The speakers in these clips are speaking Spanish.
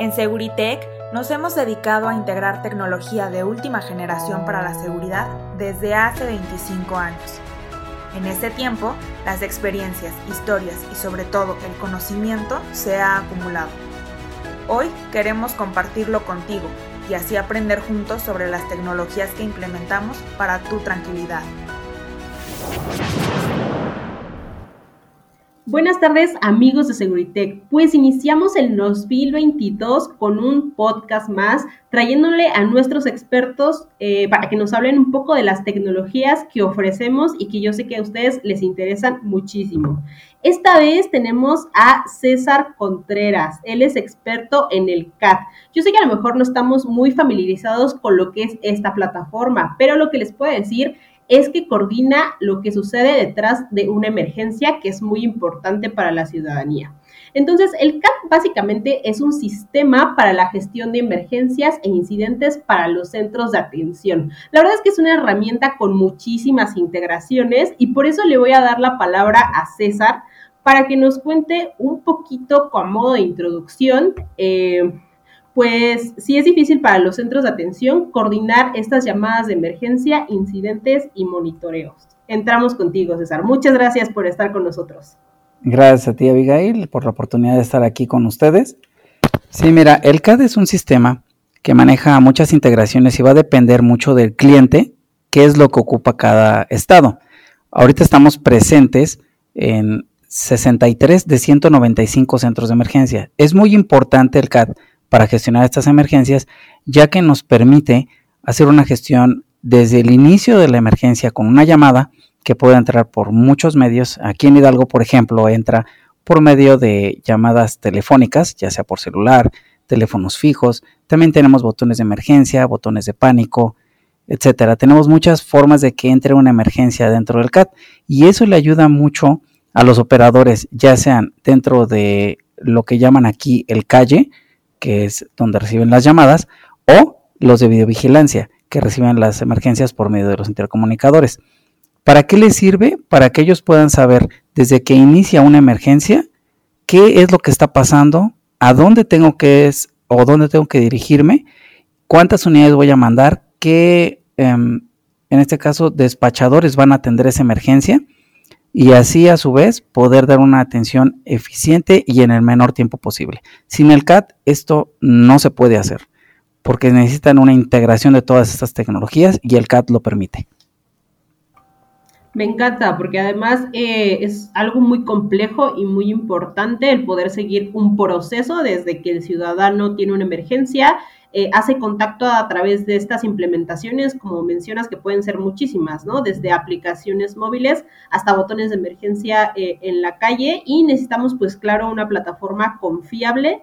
En Seguritech nos hemos dedicado a integrar tecnología de última generación para la seguridad desde hace 25 años. En este tiempo, las experiencias, historias y sobre todo el conocimiento se ha acumulado. Hoy queremos compartirlo contigo y así aprender juntos sobre las tecnologías que implementamos para tu tranquilidad. Buenas tardes amigos de Seguritech. Pues iniciamos el 2022 con un podcast más, trayéndole a nuestros expertos eh, para que nos hablen un poco de las tecnologías que ofrecemos y que yo sé que a ustedes les interesan muchísimo. Esta vez tenemos a César Contreras. Él es experto en el CAT. Yo sé que a lo mejor no estamos muy familiarizados con lo que es esta plataforma, pero lo que les puedo decir es que coordina lo que sucede detrás de una emergencia que es muy importante para la ciudadanía. Entonces, el CAT básicamente es un sistema para la gestión de emergencias e incidentes para los centros de atención. La verdad es que es una herramienta con muchísimas integraciones y por eso le voy a dar la palabra a César para que nos cuente un poquito con modo de introducción. Eh, pues sí es difícil para los centros de atención coordinar estas llamadas de emergencia, incidentes y monitoreos. Entramos contigo, César. Muchas gracias por estar con nosotros. Gracias a ti, Abigail, por la oportunidad de estar aquí con ustedes. Sí, mira, el CAD es un sistema que maneja muchas integraciones y va a depender mucho del cliente, qué es lo que ocupa cada estado. Ahorita estamos presentes en 63 de 195 centros de emergencia. Es muy importante el CAD para gestionar estas emergencias, ya que nos permite hacer una gestión desde el inicio de la emergencia con una llamada que puede entrar por muchos medios. Aquí en Hidalgo, por ejemplo, entra por medio de llamadas telefónicas, ya sea por celular, teléfonos fijos. También tenemos botones de emergencia, botones de pánico, etcétera. Tenemos muchas formas de que entre una emergencia dentro del CAT y eso le ayuda mucho a los operadores, ya sean dentro de lo que llaman aquí el calle, que es donde reciben las llamadas, o los de videovigilancia, que reciben las emergencias por medio de los intercomunicadores. ¿Para qué les sirve? Para que ellos puedan saber desde que inicia una emergencia qué es lo que está pasando, a dónde tengo que es o dónde tengo que dirigirme, cuántas unidades voy a mandar, qué, em, en este caso, despachadores van a atender esa emergencia y así a su vez poder dar una atención eficiente y en el menor tiempo posible. Sin el CAT esto no se puede hacer porque necesitan una integración de todas estas tecnologías y el CAT lo permite. Me encanta porque además eh, es algo muy complejo y muy importante el poder seguir un proceso desde que el ciudadano tiene una emergencia eh, hace contacto a través de estas implementaciones, como mencionas, que pueden ser muchísimas, ¿no? Desde aplicaciones móviles hasta botones de emergencia eh, en la calle y necesitamos, pues claro, una plataforma confiable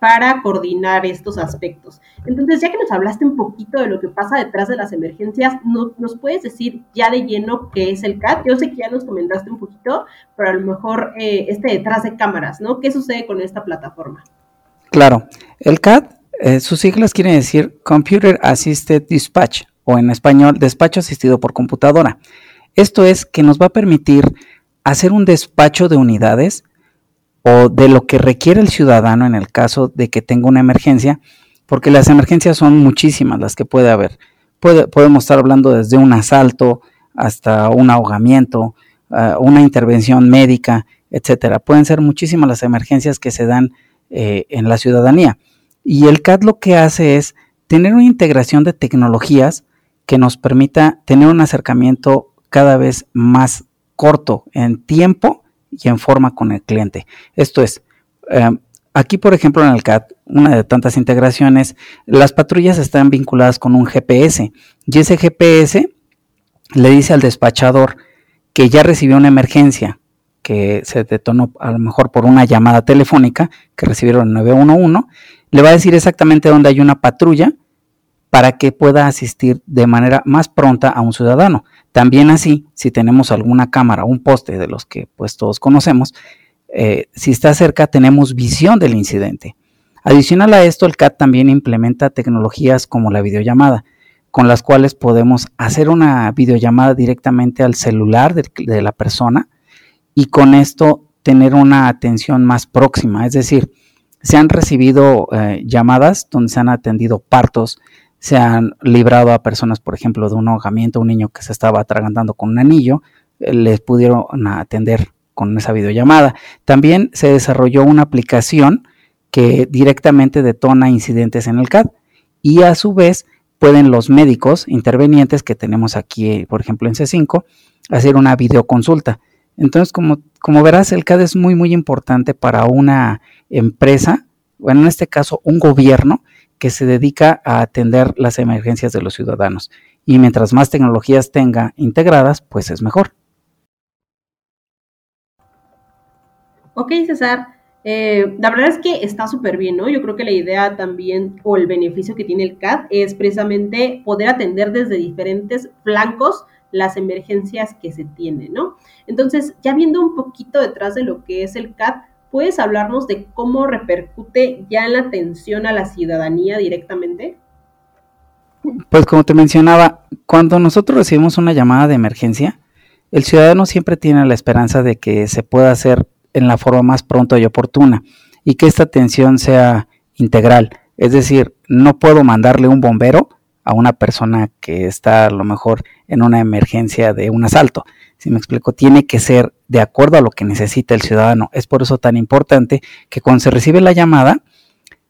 para coordinar estos aspectos. Entonces, ya que nos hablaste un poquito de lo que pasa detrás de las emergencias, ¿nos puedes decir ya de lleno qué es el CAT? Yo sé que ya nos comentaste un poquito, pero a lo mejor eh, este detrás de cámaras, ¿no? ¿Qué sucede con esta plataforma? Claro, el CAT eh, sus siglas quieren decir Computer Assisted Dispatch o en español despacho asistido por computadora. Esto es que nos va a permitir hacer un despacho de unidades o de lo que requiere el ciudadano en el caso de que tenga una emergencia, porque las emergencias son muchísimas las que puede haber. podemos estar hablando desde un asalto hasta un ahogamiento, ah, una intervención médica, etcétera. Pueden ser muchísimas las emergencias que se dan eh, en la ciudadanía. Y el CAD lo que hace es tener una integración de tecnologías que nos permita tener un acercamiento cada vez más corto en tiempo y en forma con el cliente. Esto es, eh, aquí por ejemplo en el CAD, una de tantas integraciones, las patrullas están vinculadas con un GPS y ese GPS le dice al despachador que ya recibió una emergencia que se detonó a lo mejor por una llamada telefónica que recibieron el 911 le va a decir exactamente dónde hay una patrulla para que pueda asistir de manera más pronta a un ciudadano. También así, si tenemos alguna cámara, un poste de los que pues todos conocemos, eh, si está cerca tenemos visión del incidente. Adicional a esto, el CAT también implementa tecnologías como la videollamada, con las cuales podemos hacer una videollamada directamente al celular de la persona y con esto tener una atención más próxima. Es decir, se han recibido eh, llamadas donde se han atendido partos, se han librado a personas, por ejemplo, de un ahogamiento, un niño que se estaba atragantando con un anillo, eh, les pudieron atender con esa videollamada. También se desarrolló una aplicación que directamente detona incidentes en el CAD y a su vez pueden los médicos intervenientes que tenemos aquí, por ejemplo, en C5, hacer una videoconsulta. Entonces, como, como verás, el CAD es muy, muy importante para una empresa, bueno, en este caso, un gobierno que se dedica a atender las emergencias de los ciudadanos. Y mientras más tecnologías tenga integradas, pues es mejor. Ok, César. Eh, la verdad es que está súper bien, ¿no? Yo creo que la idea también o el beneficio que tiene el CAD es precisamente poder atender desde diferentes flancos las emergencias que se tienen, ¿no? Entonces, ya viendo un poquito detrás de lo que es el CAD, ¿puedes hablarnos de cómo repercute ya en la atención a la ciudadanía directamente? Pues como te mencionaba, cuando nosotros recibimos una llamada de emergencia, el ciudadano siempre tiene la esperanza de que se pueda hacer en la forma más pronta y oportuna y que esta atención sea integral. Es decir, no puedo mandarle un bombero a una persona que está a lo mejor en una emergencia de un asalto. Si me explico, tiene que ser de acuerdo a lo que necesita el ciudadano. Es por eso tan importante que cuando se recibe la llamada,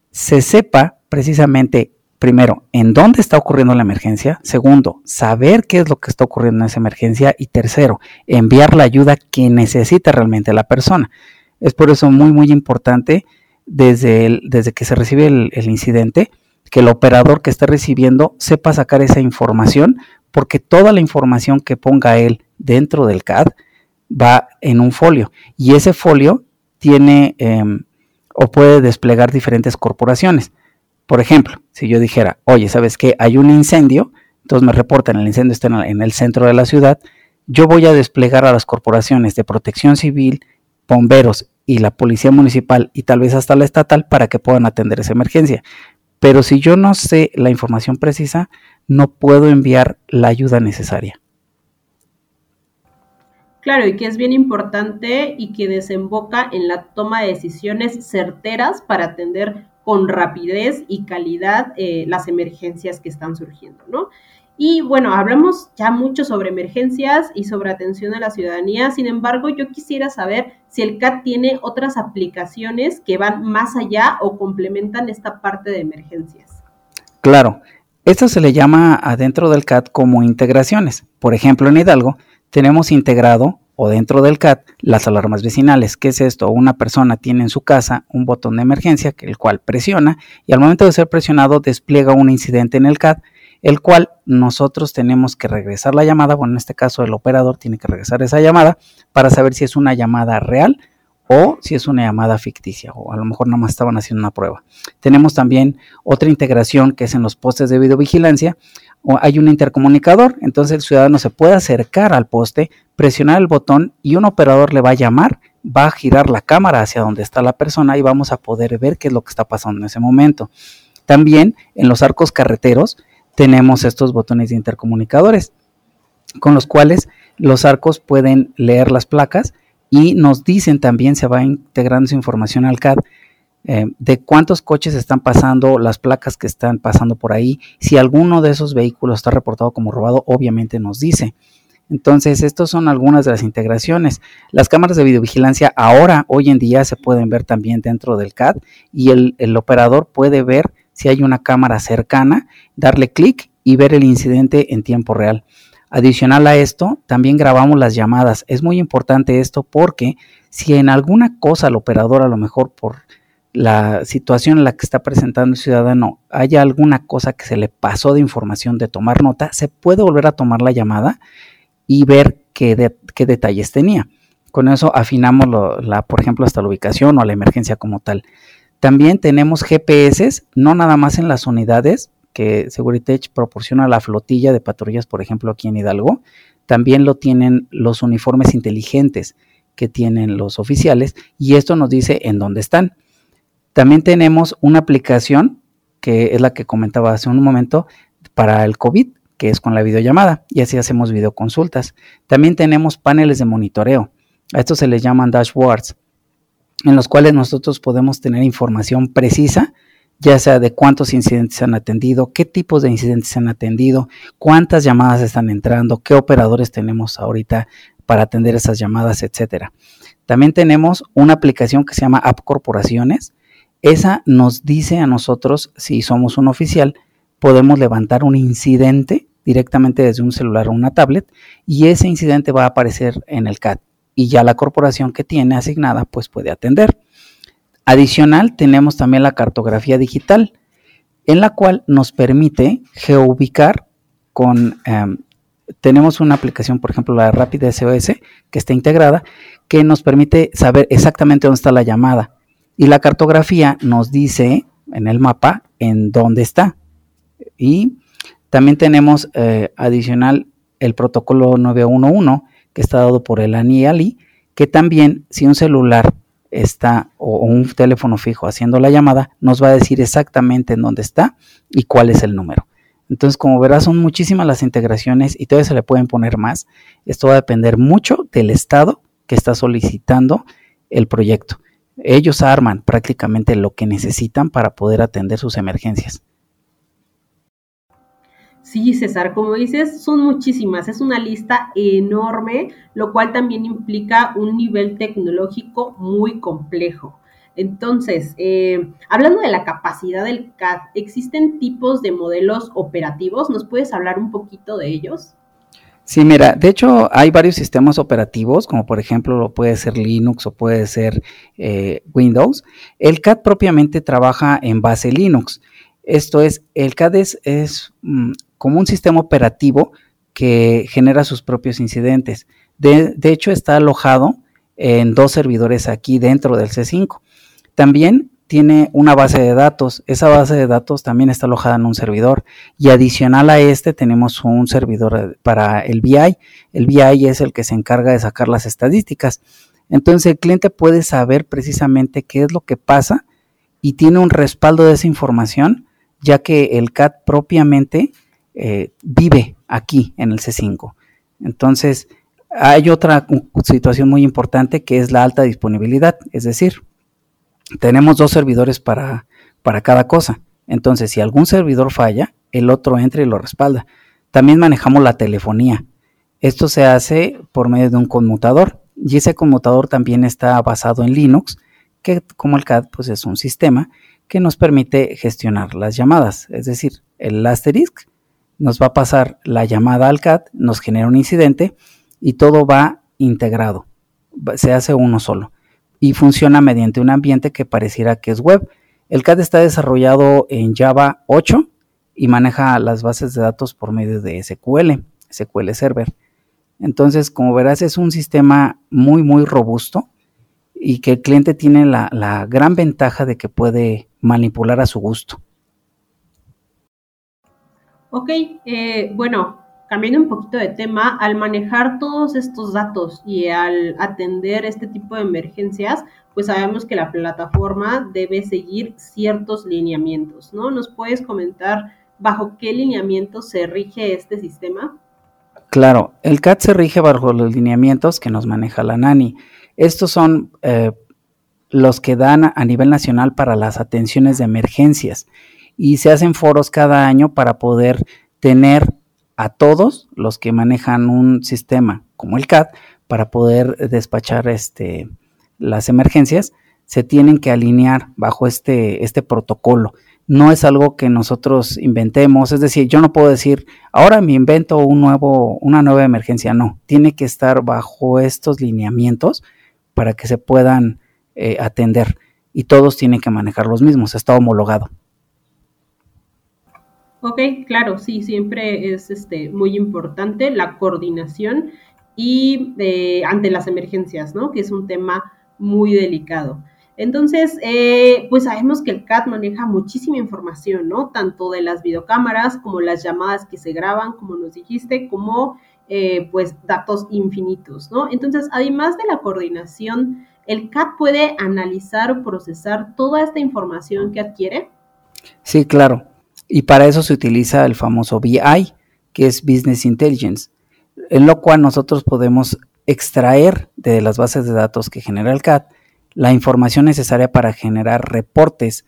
se sepa precisamente, primero, en dónde está ocurriendo la emergencia. Segundo, saber qué es lo que está ocurriendo en esa emergencia. Y tercero, enviar la ayuda que necesita realmente la persona. Es por eso muy, muy importante desde, desde que se recibe el, el incidente, que el operador que esté recibiendo sepa sacar esa información, porque toda la información que ponga él dentro del CAD va en un folio y ese folio tiene em, o puede desplegar diferentes corporaciones. Por ejemplo, si yo dijera, oye, ¿sabes qué? Hay un incendio, entonces me reportan, el incendio está en el centro de la ciudad, yo voy a desplegar a las corporaciones de protección civil, bomberos y la policía municipal y tal vez hasta la estatal para que puedan atender esa emergencia. Pero si yo no sé la información precisa, no puedo enviar la ayuda necesaria. Claro, y que es bien importante y que desemboca en la toma de decisiones certeras para atender con rapidez y calidad eh, las emergencias que están surgiendo, ¿no? Y bueno, hablamos ya mucho sobre emergencias y sobre atención a la ciudadanía, sin embargo, yo quisiera saber si el CAT tiene otras aplicaciones que van más allá o complementan esta parte de emergencias. Claro, esto se le llama adentro del CAT como integraciones. Por ejemplo, en Hidalgo tenemos integrado o dentro del CAT las alarmas vecinales. ¿Qué es esto? Una persona tiene en su casa un botón de emergencia, el cual presiona y al momento de ser presionado despliega un incidente en el CAT el cual nosotros tenemos que regresar la llamada, bueno, en este caso el operador tiene que regresar esa llamada para saber si es una llamada real o si es una llamada ficticia, o a lo mejor nada más estaban haciendo una prueba. Tenemos también otra integración que es en los postes de videovigilancia, o hay un intercomunicador, entonces el ciudadano se puede acercar al poste, presionar el botón y un operador le va a llamar, va a girar la cámara hacia donde está la persona y vamos a poder ver qué es lo que está pasando en ese momento. También en los arcos carreteros tenemos estos botones de intercomunicadores, con los cuales los arcos pueden leer las placas y nos dicen también, se va integrando su información al CAD, eh, de cuántos coches están pasando, las placas que están pasando por ahí. Si alguno de esos vehículos está reportado como robado, obviamente nos dice. Entonces, estas son algunas de las integraciones. Las cámaras de videovigilancia ahora, hoy en día, se pueden ver también dentro del CAD y el, el operador puede ver si hay una cámara cercana, darle clic y ver el incidente en tiempo real. Adicional a esto, también grabamos las llamadas. Es muy importante esto porque si en alguna cosa el operador, a lo mejor por la situación en la que está presentando el ciudadano, haya alguna cosa que se le pasó de información de tomar nota, se puede volver a tomar la llamada y ver qué, detalles tenía. Con eso afinamos, la, por ejemplo, hasta la ubicación o la emergencia como tal. También tenemos GPS, no nada más en las unidades que Seguritech proporciona la flotilla de patrullas, por ejemplo, aquí en Hidalgo. También lo tienen los uniformes inteligentes que tienen los oficiales y esto nos dice en dónde están. También tenemos una aplicación que es la que comentaba hace un momento para el COVID, que es con la videollamada y así hacemos videoconsultas. También tenemos paneles de monitoreo. A estos se les llaman dashboards en los cuales nosotros podemos tener información precisa, ya sea de cuántos incidentes se han atendido, qué tipos de incidentes se han atendido, cuántas llamadas están entrando, qué operadores tenemos ahorita para atender esas llamadas, etcétera. También tenemos una aplicación que se llama App Corporaciones. Esa nos dice a nosotros, si somos un oficial, podemos levantar un incidente directamente desde un celular o una tablet y ese incidente va a aparecer en el CAT y ya la corporación que tiene asignada pues puede atender. Adicional tenemos también la cartografía digital en la cual nos permite geoubicar con em, tenemos una aplicación, por ejemplo, la Rápida SOS, que está integrada, que nos permite saber exactamente dónde está la llamada. Y la cartografía nos dice en el mapa en dónde está. Y también tenemos eh, adicional el protocolo 911, que está dado por el ANI que también si un celular está o un teléfono fijo haciendo la llamada, nos va a decir exactamente en dónde está y cuál es el número. Entonces, como verás, son muchísimas las integraciones y todavía se le pueden poner más. Esto va a depender mucho del estado que está solicitando el proyecto. Ellos arman prácticamente lo que necesitan para poder atender sus emergencias. Sí, César, como dices, son muchísimas, es una lista enorme, lo cual también implica un nivel tecnológico muy complejo. Entonces, eh, hablando de la capacidad del CAD, ¿existen tipos de modelos operativos? ¿Nos puedes hablar un poquito de ellos? Sí, mira, de hecho hay varios sistemas operativos, como por ejemplo puede ser Linux o puede ser eh, Windows. El CAD propiamente trabaja en base Linux. Esto es, el CAD es, mm, como un sistema operativo que genera sus propios incidentes. De, de hecho, está alojado en dos servidores aquí dentro del C5. También tiene una base de datos. Esa base de datos también está alojada en un servidor. Y adicional a este tenemos un servidor para el BI. El BI es el que se encarga de sacar las estadísticas. Entonces el cliente puede saber precisamente qué es lo que pasa y tiene un respaldo de esa información, ya que el CAT propiamente eh, vive aquí en el C5. Entonces hay otra situación muy importante que es la alta disponibilidad, es decir, tenemos dos servidores para, para cada cosa. Entonces, si algún servidor falla, el otro entra y lo respalda. También manejamos la telefonía. Esto se hace por medio de un conmutador y ese conmutador también está basado en Linux, que como el CAD pues es un sistema que nos permite gestionar las llamadas. Es decir, el asterisk nos va a pasar la llamada al CAD, nos genera un incidente y todo va integrado. Se hace uno solo y funciona mediante un ambiente que pareciera que es web. El CAD está desarrollado en Java 8 y maneja las bases de datos por medio de SQL, SQL Server. Entonces, como verás, es un sistema muy, muy robusto y que el cliente tiene la, gran ventaja de que puede manipular a su gusto. Ok, eh, bueno, cambiando un poquito de tema, al manejar todos estos datos y al atender este tipo de emergencias, pues sabemos que la plataforma debe seguir ciertos lineamientos, ¿no? ¿Nos puedes comentar bajo qué lineamientos se rige este sistema? Claro, el CAT se rige bajo los lineamientos que nos maneja la NANI. Estos son eh, los que dan a nivel nacional para las atenciones de emergencias y se hacen foros cada año para poder tener a todos los que manejan un sistema como el CAD para poder despachar este, las emergencias, se tienen que alinear bajo este, este protocolo. No es algo que nosotros inventemos, es decir, yo no puedo decir, ahora me invento un nuevo, una nueva emergencia, no, tiene que estar bajo estos lineamientos para que se puedan eh, atender y todos tienen que manejar los mismos, está homologado. Ok, claro, sí, siempre es este, muy importante la coordinación y eh, ante las emergencias, ¿no? Que es un tema muy delicado. Entonces, eh, pues sabemos que el CAT maneja muchísima información, ¿no? Tanto de las videocámaras como las llamadas que se graban, como nos dijiste, como eh, pues datos infinitos, ¿no? Entonces, además de la coordinación, ¿el CAT puede analizar o procesar toda esta información que adquiere? Sí, claro. Y para eso se utiliza el famoso BI, que es Business Intelligence, en lo cual nosotros podemos extraer de las bases de datos que genera el CAD la información necesaria para generar reportes.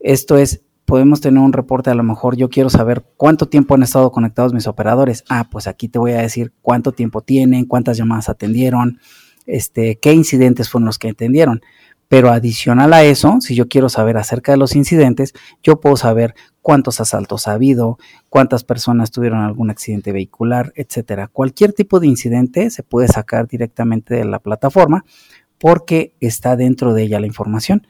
Esto es, podemos tener un reporte, a lo mejor yo quiero saber cuánto tiempo han estado conectados mis operadores. Ah, pues aquí te voy a decir cuánto tiempo tienen, cuántas llamadas atendieron, este, qué incidentes fueron los que atendieron. Pero adicional a eso, si yo quiero saber acerca de los incidentes, yo puedo saber cuántos asaltos ha habido, cuántas personas tuvieron algún accidente vehicular, etcétera. Cualquier tipo de incidente se puede sacar directamente de la plataforma porque está dentro de ella la información.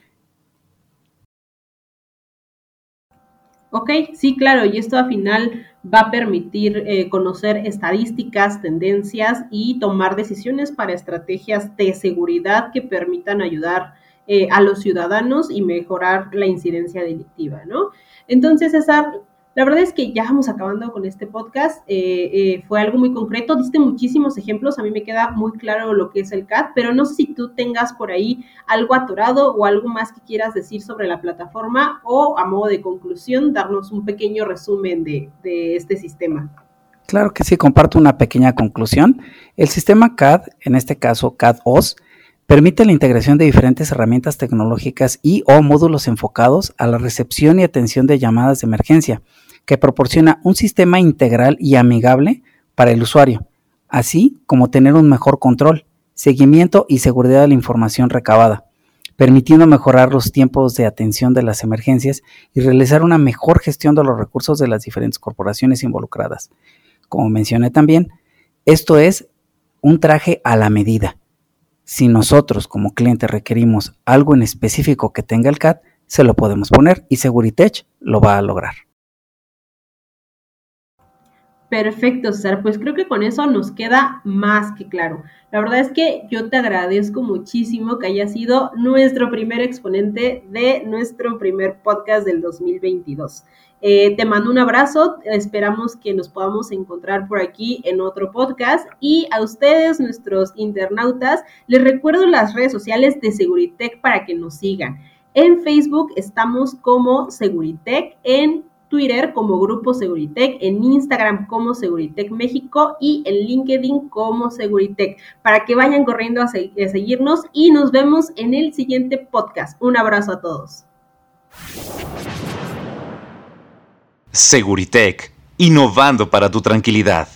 Ok, sí, claro, y esto al final va a permitir eh, conocer estadísticas, tendencias y tomar decisiones para estrategias de seguridad que permitan ayudar eh, a los ciudadanos y mejorar la incidencia delictiva, ¿no? Entonces, César, la verdad es que ya vamos acabando con este podcast. Eh, eh, fue algo muy concreto. Diste muchísimos ejemplos. A mí me queda muy claro lo que es el CAT, pero no sé si tú tengas por ahí algo atorado o algo más que quieras decir sobre la plataforma o a modo de conclusión, darnos un pequeño resumen de, de este sistema. Claro que sí, comparto una pequeña conclusión. El sistema CAD, en este caso CAD-OS, Permite la integración de diferentes herramientas tecnológicas y o módulos enfocados a la recepción y atención de llamadas de emergencia, que proporciona un sistema integral y amigable para el usuario, así como tener un mejor control, seguimiento y seguridad de la información recabada, permitiendo mejorar los tiempos de atención de las emergencias y realizar una mejor gestión de los recursos de las diferentes corporaciones involucradas. Como mencioné también, esto es un traje a la medida si nosotros como cliente requerimos algo en específico que tenga el CAT, se lo podemos poner y Seguritech lo va a lograr. Perfecto, César. Pues creo que con eso nos queda más que claro. La verdad es que yo te agradezco muchísimo que hayas sido nuestro primer exponente de nuestro primer podcast del 2022. Eh, te mando un abrazo, esperamos que nos podamos encontrar por aquí en otro podcast y a ustedes, nuestros internautas, les recuerdo las redes sociales de Seguritech para que nos sigan. En Facebook estamos como Seguritech, en Twitter como Grupo Seguritech, en Instagram como Seguritech México y en LinkedIn como Seguritech, para que vayan corriendo a, a seguirnos y nos vemos en el siguiente podcast. Un abrazo a todos. Seguritech, innovando para tu tranquilidad.